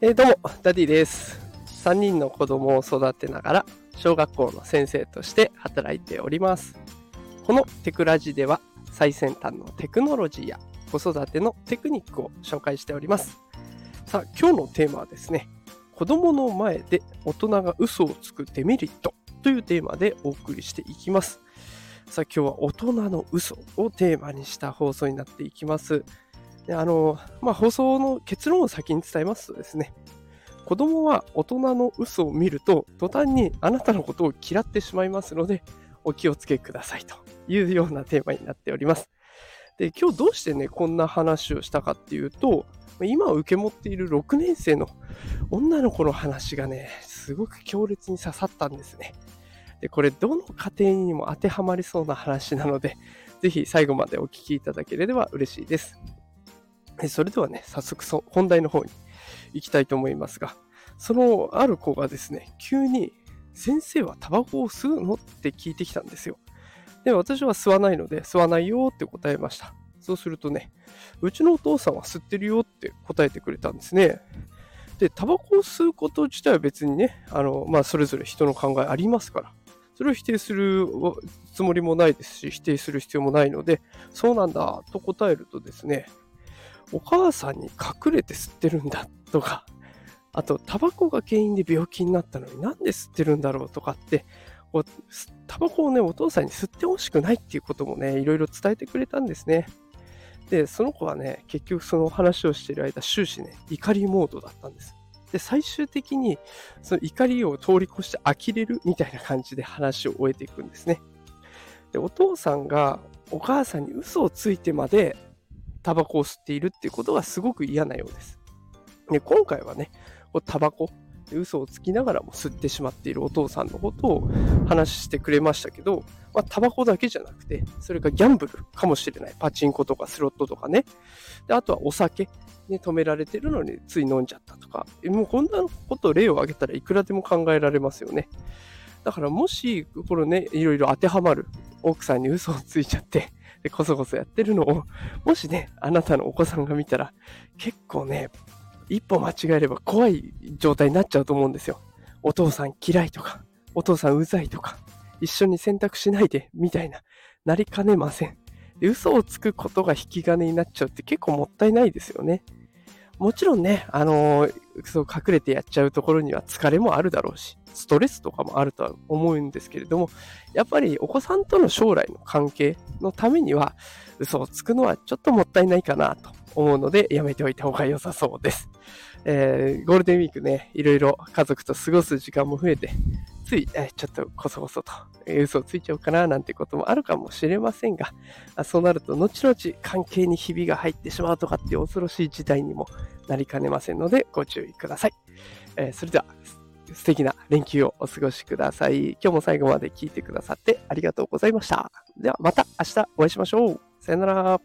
えー、どうも、ダディです。3人の子供を育てながら、小学校の先生として働いております。このテクラジでは、最先端のテクノロジーや子育てのテクニックを紹介しております。さあ、今日のテーマはですね、子供の前で大人が嘘をつくデメリットというテーマでお送りしていきます。さあ、今日は大人の嘘をテーマにした放送になっていきます。であの、まあ、放送の結論を先に伝えますとですね、子供は大人の嘘を見ると、途端にあなたのことを嫌ってしまいますので、お気をつけくださいというようなテーマになっております。で、今日どうしてね、こんな話をしたかっていうと、今受け持っている6年生の女の子の話がね、すごく強烈に刺さったんですね。で、これどの家庭にも当てはまりそうな話なので、ぜひ最後までお聞きいただければ嬉しいです。それではね、早速そ本題の方に行きたいと思いますが、そのある子がですね、急に先生はタバコを吸うの？って聞いてきたんですよ。で、私は吸わないので、吸わないよって答えました。そうするとね、うちのお父さんは吸ってるよって答えてくれたんですね。で、タバコを吸うこと自体は別にね、あの、まあ、それぞれ人の考えありますから、それを否定するつもりもないですし、否定する必要もないので、そうなんだと答えるとですね、お母さんに隠れて吸ってるんだとか、あと、タバコが原因で病気になったのになんで吸ってるんだろうとかって、タバコをね、お父さんに吸ってほしくないっていうこともね、いろいろ伝えてくれたんですね。で、その子はね、結局その話をしている間、終始ね、怒りモードだったんです。で、最終的に、その怒りを通り越して呆れるみたいな感じで話を終えていくんですね。で、お父さんがお母さんに嘘をついてまでタバコを吸っているっていうことがすごく嫌なようです。で今回はね、タバコ、嘘をつきながらも吸ってしまっているお父さんのことを話してくれましたけど、タバコだけじゃなくて、それがギャンブルかもしれない。パチンコとかスロットとかね。であとはお酒、ね、止められてるのについ飲んじゃったとか。もうこんなこと例を挙げたらいくらでも考えられますよね。だからもし、このね、いろいろ当てはまる奥さんに嘘をついちゃって、で、こそこそやってるのを、もしね、あなたのお子さんが見たら、結構ね、一歩間違えれば怖い状態になっちゃうと思うんですよ。お父さん嫌いとか、お父さんうざいとか、一緒に選択しないで、みたいな、なりかねません。で嘘をつくことが引き金になっちゃうって結構もったいないですよね。もちろんね、あのー、そう隠れてやっちゃうところには疲れもあるだろうし、ストレスとかもあるとは思うんですけれども、やっぱりお子さんとの将来の関係のためには、嘘をつくのはちょっともったいないかなと思うので、やめておいた方が良さそうです。えー、ゴールデンウィークね、いろいろ家族と過ごす時間も増えて、つい、えちょっとこそこそと、え嘘をついちゃおうかななんてこともあるかもしれませんが、そうなると後々関係にひびが入ってしまうとかっていう恐ろしい事態にもなりかねませんのでご注意ください。えー、それでは、素敵な連休をお過ごしください。今日も最後まで聞いてくださってありがとうございました。ではまた明日お会いしましょう。さよなら。